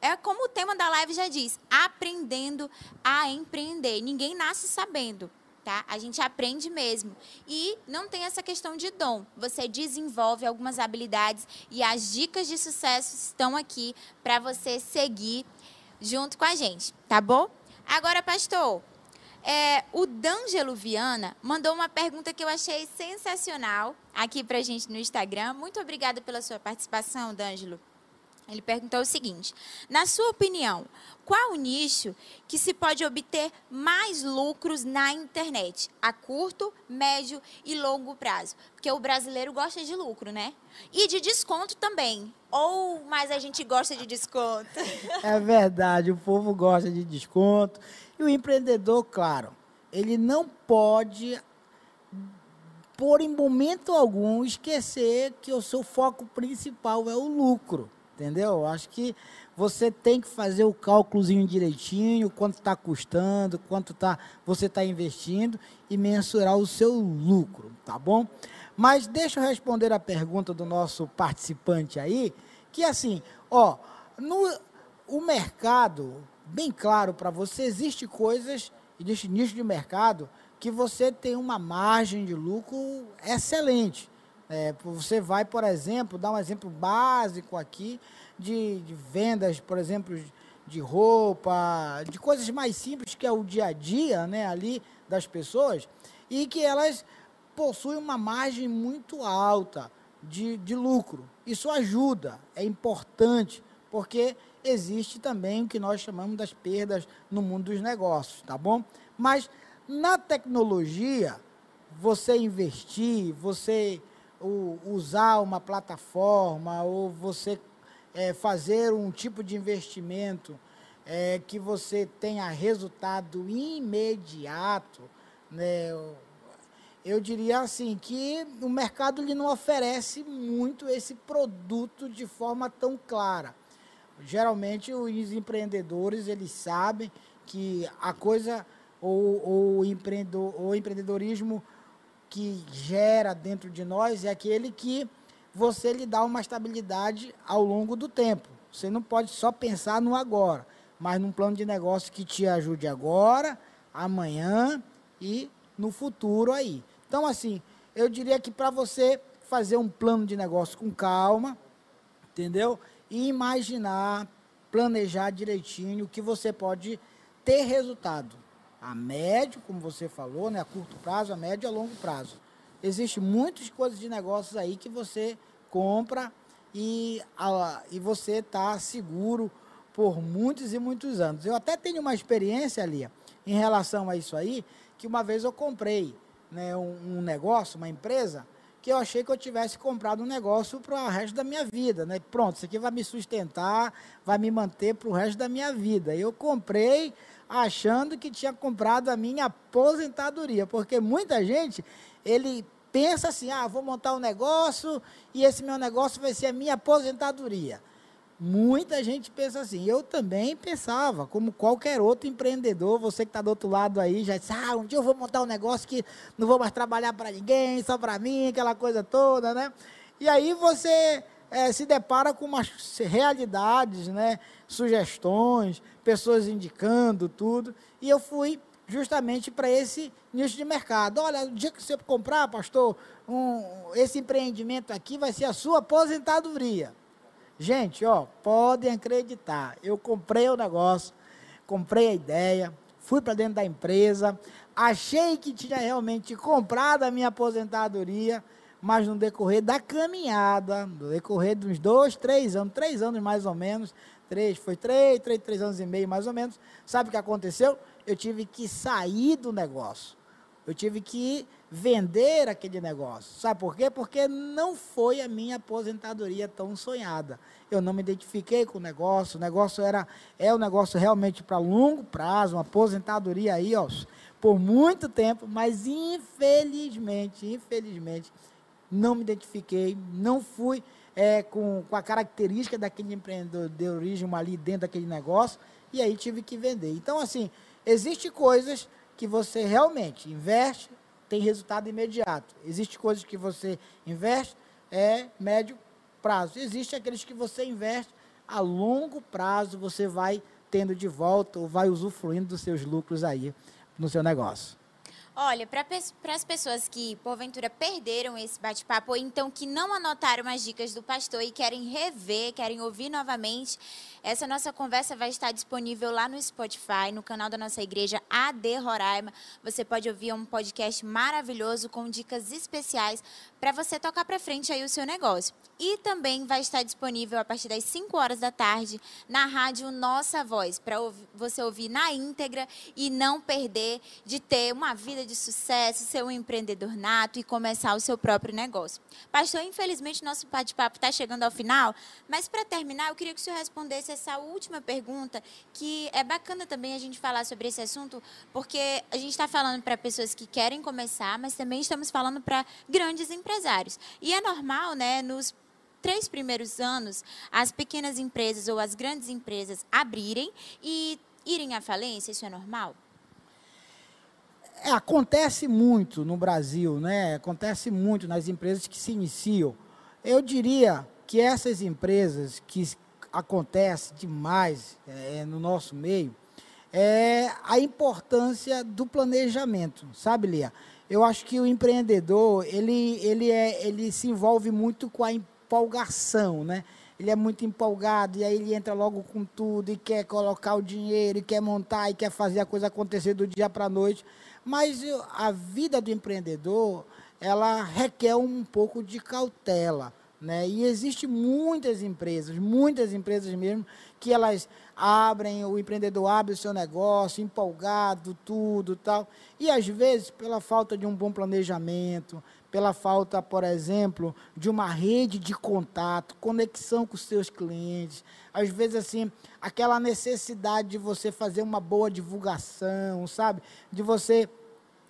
É como o tema da live já diz: aprendendo a empreender. Ninguém nasce sabendo. Tá? A gente aprende mesmo. E não tem essa questão de dom. Você desenvolve algumas habilidades e as dicas de sucesso estão aqui para você seguir junto com a gente, tá bom? Agora, pastor, é, o D'Angelo Viana mandou uma pergunta que eu achei sensacional aqui para a gente no Instagram. Muito obrigada pela sua participação, D'Angelo. Ele perguntou o seguinte: na sua opinião, qual o nicho que se pode obter mais lucros na internet, a curto, médio e longo prazo? Porque o brasileiro gosta de lucro, né? E de desconto também. Ou mais a gente gosta de desconto? É verdade, o povo gosta de desconto. E o empreendedor, claro, ele não pode, por em momento algum, esquecer que o seu foco principal é o lucro entendeu? Acho que você tem que fazer o cálculozinho direitinho, quanto está custando, quanto tá, você está investindo e mensurar o seu lucro, tá bom? Mas deixa eu responder a pergunta do nosso participante aí, que assim, ó, no o mercado, bem claro para você, existe coisas, existe nicho de mercado que você tem uma margem de lucro excelente. É, você vai, por exemplo, dar um exemplo básico aqui de, de, vendas, por exemplo, de roupa, de coisas mais simples que é o dia a dia né, ali das pessoas, e que elas possuem uma margem muito alta de, de lucro. Isso ajuda, é importante, porque existe também o que nós chamamos das perdas no mundo dos negócios, tá bom? Mas na tecnologia, você investir, você o, usar uma plataforma ou você é, fazer um tipo de investimento é, que você tenha resultado imediato, né? Eu diria assim que o mercado lhe não oferece muito esse produto de forma tão clara. Geralmente os empreendedores eles sabem que a coisa ou, ou o empreendedorismo que gera dentro de nós é aquele que você lhe dá uma estabilidade ao longo do tempo. Você não pode só pensar no agora, mas num plano de negócio que te ajude agora, amanhã e no futuro aí. Então, assim, eu diria que para você fazer um plano de negócio com calma, entendeu? E imaginar, planejar direitinho que você pode ter resultado a médio, como você falou, né, a curto prazo, a médio e a longo prazo. Existem muitas coisas de negócios aí que você compra e, a, e você está seguro por muitos e muitos anos. Eu até tenho uma experiência ali em relação a isso aí, que uma vez eu comprei né, um, um negócio, uma empresa, que eu achei que eu tivesse comprado um negócio para o resto da minha vida. Né? Pronto, isso aqui vai me sustentar, vai me manter para o resto da minha vida. Eu comprei, achando que tinha comprado a minha aposentadoria, porque muita gente, ele pensa assim, ah, vou montar um negócio e esse meu negócio vai ser a minha aposentadoria. Muita gente pensa assim. Eu também pensava, como qualquer outro empreendedor, você que está do outro lado aí, já disse, ah, um dia eu vou montar um negócio que não vou mais trabalhar para ninguém, só para mim, aquela coisa toda, né? E aí você é, se depara com umas realidades, né? sugestões, pessoas indicando tudo. E eu fui justamente para esse nicho de mercado. Olha, o dia que você comprar, pastor, um, esse empreendimento aqui vai ser a sua aposentadoria. Gente, ó, podem acreditar. Eu comprei o negócio, comprei a ideia, fui para dentro da empresa, achei que tinha realmente comprado a minha aposentadoria mas no decorrer da caminhada, no decorrer dos dois, três anos, três anos mais ou menos, três, foi três, três, três anos e meio mais ou menos, sabe o que aconteceu? Eu tive que sair do negócio. Eu tive que vender aquele negócio. Sabe por quê? Porque não foi a minha aposentadoria tão sonhada. Eu não me identifiquei com o negócio. O negócio era é um negócio realmente para longo prazo, uma aposentadoria aí, ó, por muito tempo, mas infelizmente, infelizmente, não me identifiquei, não fui é, com, com a característica daquele empreendedorismo ali dentro daquele negócio, e aí tive que vender. Então, assim, existem coisas que você realmente investe, tem resultado imediato. Existem coisas que você investe, é médio prazo. Existem aqueles que você investe a longo prazo, você vai tendo de volta ou vai usufruindo dos seus lucros aí no seu negócio. Olha, para as pessoas que porventura perderam esse bate-papo ou então que não anotaram as dicas do pastor e querem rever, querem ouvir novamente, essa nossa conversa vai estar disponível lá no Spotify, no canal da nossa igreja AD Roraima. Você pode ouvir um podcast maravilhoso com dicas especiais para você tocar para frente aí o seu negócio. E também vai estar disponível a partir das 5 horas da tarde na rádio Nossa Voz, para você ouvir na íntegra e não perder de ter uma vida de sucesso, ser um empreendedor nato e começar o seu próprio negócio. Pastor, infelizmente nosso bate-papo está chegando ao final, mas para terminar, eu queria que o senhor respondesse essa última pergunta, que é bacana também a gente falar sobre esse assunto, porque a gente está falando para pessoas que querem começar, mas também estamos falando para grandes empresários. E é normal, né, nos três primeiros anos as pequenas empresas ou as grandes empresas abrirem e irem à falência? Isso é normal? É, acontece muito no Brasil, né? Acontece muito nas empresas que se iniciam. Eu diria que essas empresas que acontece demais é, no nosso meio é a importância do planejamento, sabe, Lia? Eu acho que o empreendedor ele, ele, é, ele se envolve muito com a empolgação, né? Ele é muito empolgado e aí ele entra logo com tudo e quer colocar o dinheiro, e quer montar e quer fazer a coisa acontecer do dia para a noite. Mas a vida do empreendedor, ela requer um pouco de cautela. Né? E existe muitas empresas, muitas empresas mesmo, que elas abrem, o empreendedor abre o seu negócio, empolgado, tudo tal. E às vezes, pela falta de um bom planejamento, pela falta, por exemplo, de uma rede de contato, conexão com os seus clientes, às vezes assim, aquela necessidade de você fazer uma boa divulgação, sabe? De você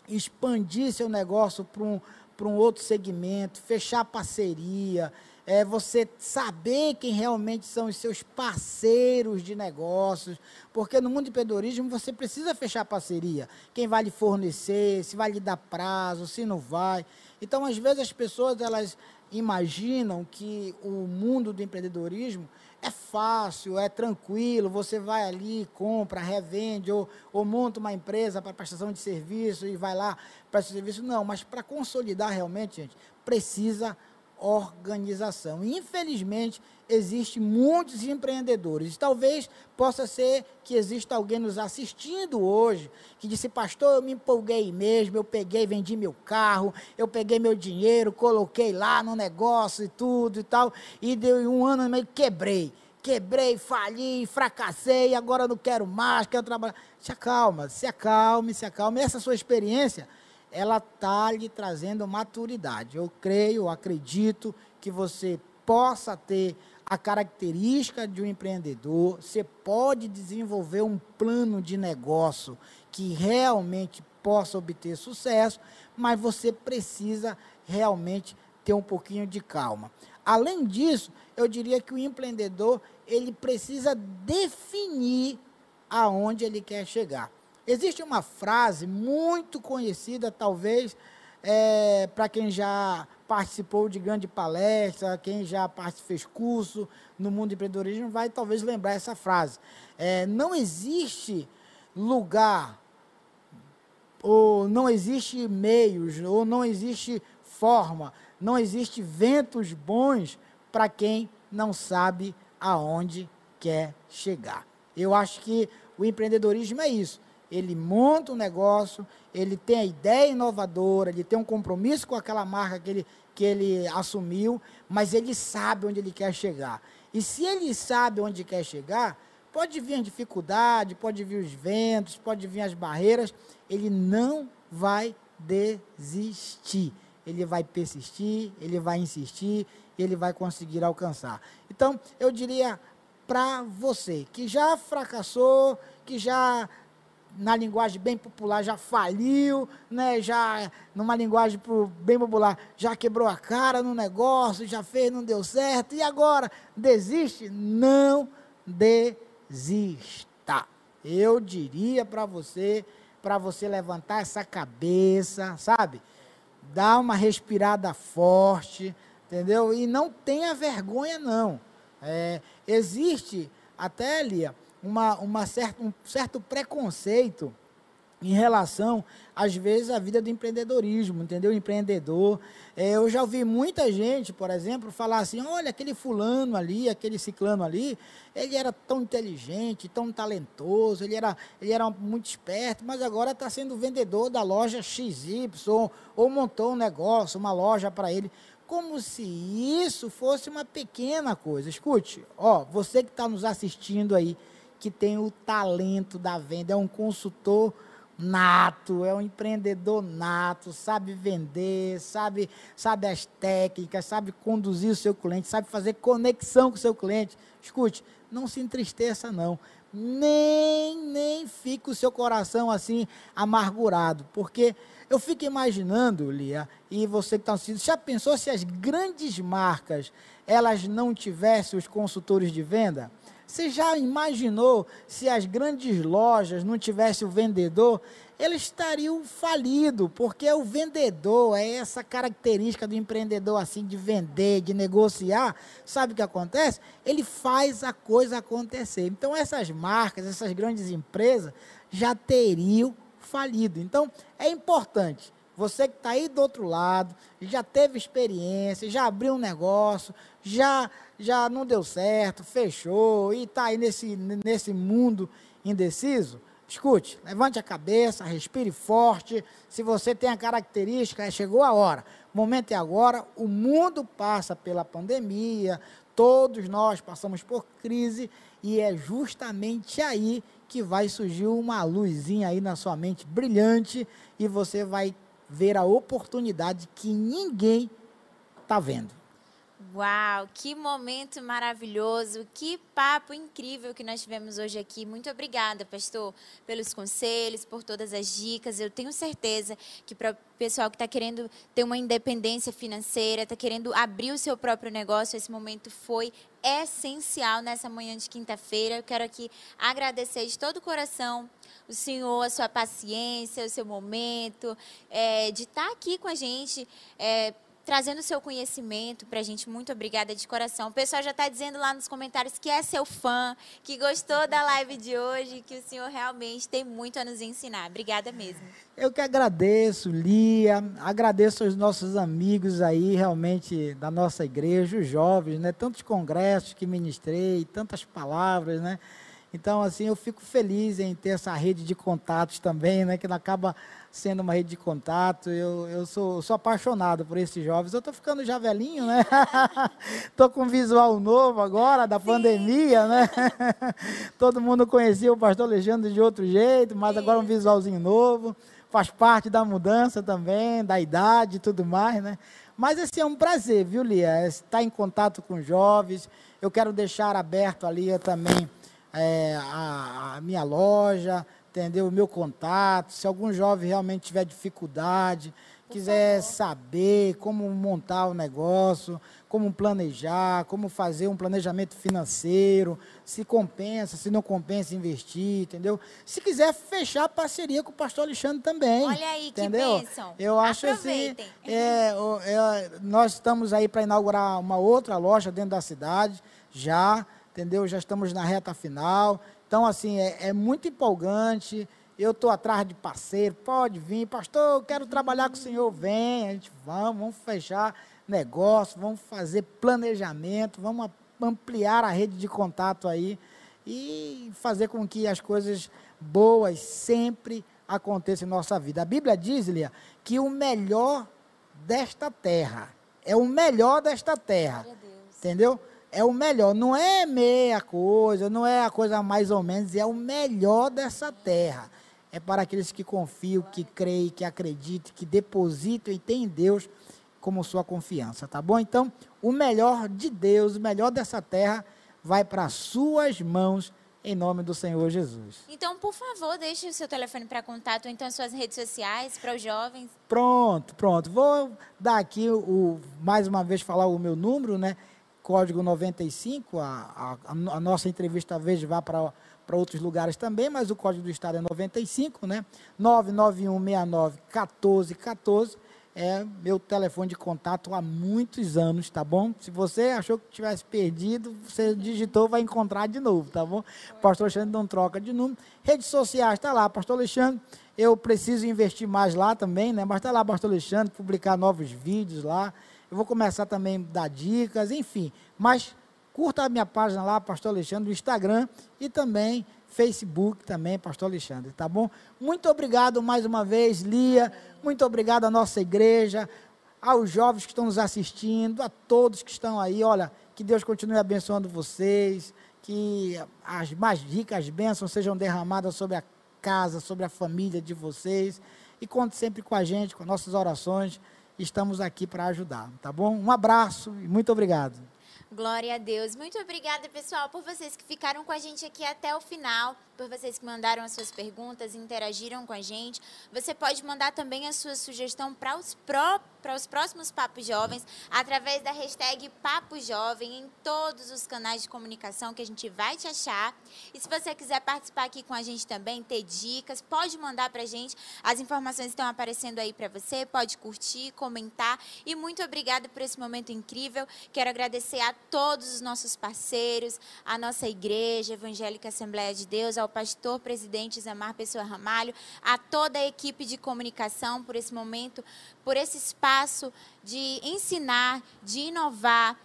expandir seu negócio para um para um outro segmento, fechar parceria, é você saber quem realmente são os seus parceiros de negócios, porque no mundo do empreendedorismo você precisa fechar parceria. Quem vai lhe fornecer, se vai lhe dar prazo, se não vai. Então, às vezes as pessoas elas imaginam que o mundo do empreendedorismo é fácil, é tranquilo, você vai ali, compra, revende, ou, ou monta uma empresa para prestação de serviço e vai lá para serviço. Não, mas para consolidar realmente, gente, precisa organização. infelizmente, existem muitos empreendedores. Talvez possa ser que exista alguém nos assistindo hoje que disse, pastor, eu me empolguei mesmo, eu peguei, vendi meu carro, eu peguei meu dinheiro, coloquei lá no negócio e tudo e tal, e deu um ano e meio quebrei. Quebrei, fali, fracassei, agora não quero mais, quero trabalhar. Se acalma, se acalme, se acalme. Essa sua experiência ela está lhe trazendo maturidade. Eu creio, acredito que você possa ter a característica de um empreendedor, você pode desenvolver um plano de negócio que realmente possa obter sucesso, mas você precisa realmente ter um pouquinho de calma. Além disso, eu diria que o empreendedor, ele precisa definir aonde ele quer chegar. Existe uma frase muito conhecida, talvez, é, para quem já participou de grande palestra, quem já fez curso no mundo do empreendedorismo, vai talvez lembrar essa frase. É, não existe lugar, ou não existe meios, ou não existe forma, não existe ventos bons para quem não sabe aonde quer chegar. Eu acho que o empreendedorismo é isso ele monta um negócio, ele tem a ideia inovadora, ele tem um compromisso com aquela marca que ele, que ele assumiu, mas ele sabe onde ele quer chegar. E se ele sabe onde quer chegar, pode vir a dificuldade, pode vir os ventos, pode vir as barreiras, ele não vai desistir. Ele vai persistir, ele vai insistir, ele vai conseguir alcançar. Então, eu diria para você que já fracassou, que já na linguagem bem popular, já faliu, né? já, numa linguagem bem popular, já quebrou a cara no negócio, já fez, não deu certo, e agora desiste? Não desista. Eu diria para você, para você levantar essa cabeça, sabe? Dar uma respirada forte, entendeu? E não tenha vergonha, não. É, existe até, Lia, uma, uma certa, um certo preconceito em relação, às vezes, à vida do empreendedorismo, entendeu? Empreendedor. É, eu já ouvi muita gente, por exemplo, falar assim: olha, aquele fulano ali, aquele ciclano ali, ele era tão inteligente, tão talentoso, ele era, ele era muito esperto, mas agora está sendo vendedor da loja XY, ou, ou montou um negócio, uma loja para ele. Como se isso fosse uma pequena coisa. Escute, ó, você que está nos assistindo aí, que tem o talento da venda, é um consultor nato, é um empreendedor nato, sabe vender, sabe, sabe as técnicas, sabe conduzir o seu cliente, sabe fazer conexão com o seu cliente. Escute, não se entristeça não. Nem nem fique o seu coração assim amargurado, porque Eu fico imaginando, Lia, e você que está assistindo, já pensou se as grandes marcas elas não tivessem os consultores de venda? Você já imaginou se as grandes lojas não tivessem o vendedor? Eles estariam falidos, porque o vendedor é essa característica do empreendedor assim de vender, de negociar. Sabe o que acontece? Ele faz a coisa acontecer. Então essas marcas, essas grandes empresas já teriam falido. Então é importante você que está aí do outro lado, já teve experiência, já abriu um negócio, já já não deu certo, fechou e está aí nesse, nesse mundo indeciso, escute, levante a cabeça, respire forte. Se você tem a característica, chegou a hora. O momento é agora. O mundo passa pela pandemia, todos nós passamos por crise e é justamente aí que vai surgir uma luzinha aí na sua mente brilhante e você vai ver a oportunidade que ninguém está vendo. Uau, que momento maravilhoso, que papo incrível que nós tivemos hoje aqui. Muito obrigada, pastor, pelos conselhos, por todas as dicas. Eu tenho certeza que para o pessoal que está querendo ter uma independência financeira, está querendo abrir o seu próprio negócio, esse momento foi essencial nessa manhã de quinta-feira. Eu quero aqui agradecer de todo o coração o senhor, a sua paciência, o seu momento, é, de estar tá aqui com a gente. É, trazendo seu conhecimento para a gente. Muito obrigada de coração. O pessoal já está dizendo lá nos comentários que é seu fã, que gostou da live de hoje, que o senhor realmente tem muito a nos ensinar. Obrigada mesmo. Eu que agradeço, Lia, agradeço aos nossos amigos aí, realmente, da nossa igreja, os jovens, né? Tantos congressos que ministrei, tantas palavras, né? Então, assim, eu fico feliz em ter essa rede de contatos também, né? Que acaba sendo uma rede de contato. Eu, eu sou, sou apaixonado por esses jovens. Eu estou ficando já velhinho, né? Estou com um visual novo agora, da Sim. pandemia, né? Todo mundo conhecia o pastor Alexandre de outro jeito, mas Sim. agora um visualzinho novo. Faz parte da mudança também, da idade e tudo mais, né? Mas assim, é um prazer, viu, Lia? Estar em contato com jovens. Eu quero deixar aberto ali também é, a, a, minha loja, entendeu? O meu contato. Se algum jovem realmente tiver dificuldade, Por quiser favor. saber como montar o negócio, como planejar, como fazer um planejamento financeiro, se compensa, se não compensa investir, entendeu? Se quiser fechar parceria com o pastor Alexandre também. Olha aí, entendeu? que bênção. Eu acho assim, é, é, nós estamos aí para inaugurar uma outra loja dentro da cidade, já, entendeu? Já estamos na reta final. Então, assim, é, é muito empolgante. Eu estou atrás de parceiro, pode vir, pastor, eu quero trabalhar com o senhor, vem, a gente vamos, vamos fechar negócio, vamos fazer planejamento, vamos ampliar a rede de contato aí e fazer com que as coisas boas sempre aconteçam em nossa vida. A Bíblia diz, Lia, que o melhor desta terra é o melhor desta terra. Entendeu? É o melhor. Não é meia coisa, não é a coisa mais ou menos, é o melhor dessa terra. É para aqueles que confiam, que creem, que acreditam, que depositam e têm em Deus como sua confiança, tá bom? Então, o melhor de Deus, o melhor dessa terra, vai para suas mãos em nome do Senhor Jesus. Então, por favor, deixe o seu telefone para contato ou então suas redes sociais para os jovens. Pronto, pronto. Vou dar aqui o mais uma vez falar o meu número, né? Código 95, a, a, a nossa entrevista talvez vá para para outros lugares também, mas o código do estado é 95, né? 99169 1414 é meu telefone de contato há muitos anos, tá bom? Se você achou que tivesse perdido, você digitou, vai encontrar de novo, tá bom? Pastor Alexandre não troca de número. Redes sociais, está lá, Pastor Alexandre. Eu preciso investir mais lá também, né? Mas está lá, Pastor Alexandre, publicar novos vídeos lá. Eu vou começar também a dar dicas, enfim. Mas curta a minha página lá, Pastor Alexandre, no Instagram e também Facebook também, Pastor Alexandre, tá bom? Muito obrigado mais uma vez, Lia. Muito obrigado à nossa igreja, aos jovens que estão nos assistindo, a todos que estão aí. Olha, que Deus continue abençoando vocês, que as mais ricas bênçãos sejam derramadas sobre a casa, sobre a família de vocês. E conte sempre com a gente, com nossas orações estamos aqui para ajudar, tá bom? Um abraço e muito obrigado. Glória a Deus. Muito obrigada, pessoal, por vocês que ficaram com a gente aqui até o final, por vocês que mandaram as suas perguntas, interagiram com a gente. Você pode mandar também a sua sugestão para os, pró os próximos Papos Jovens através da hashtag Papo Jovem em todos os canais de comunicação que a gente vai te achar. E se você quiser participar aqui com a gente também, ter dicas, pode mandar para a gente. As informações estão aparecendo aí para você. Pode curtir, comentar. E muito obrigada por esse momento incrível. Quero agradecer a todos os nossos parceiros, a nossa igreja, Evangélica Assembleia de Deus, ao pastor presidente Zamar Pessoa Ramalho, a toda a equipe de comunicação por esse momento, por esse espaço de ensinar, de inovar,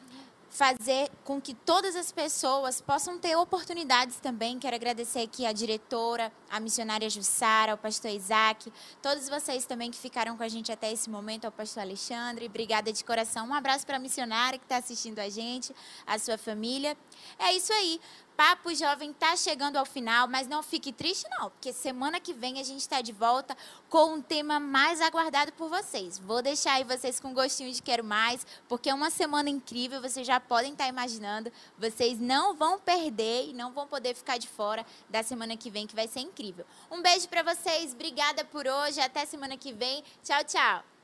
fazer com que todas as pessoas possam ter oportunidades também. Quero agradecer aqui a diretora, a missionária Jussara, ao pastor Isaac, todos vocês também que ficaram com a gente até esse momento, ao pastor Alexandre. Obrigada de coração. Um abraço para a missionária que está assistindo a gente, a sua família. É isso aí. Papo Jovem está chegando ao final, mas não fique triste não, porque semana que vem a gente está de volta com um tema mais aguardado por vocês. Vou deixar aí vocês com gostinho de quero mais, porque é uma semana incrível, vocês já podem estar tá imaginando. Vocês não vão perder e não vão poder ficar de fora da semana que vem, que vai ser incrível. Um beijo para vocês, obrigada por hoje, até semana que vem. Tchau, tchau.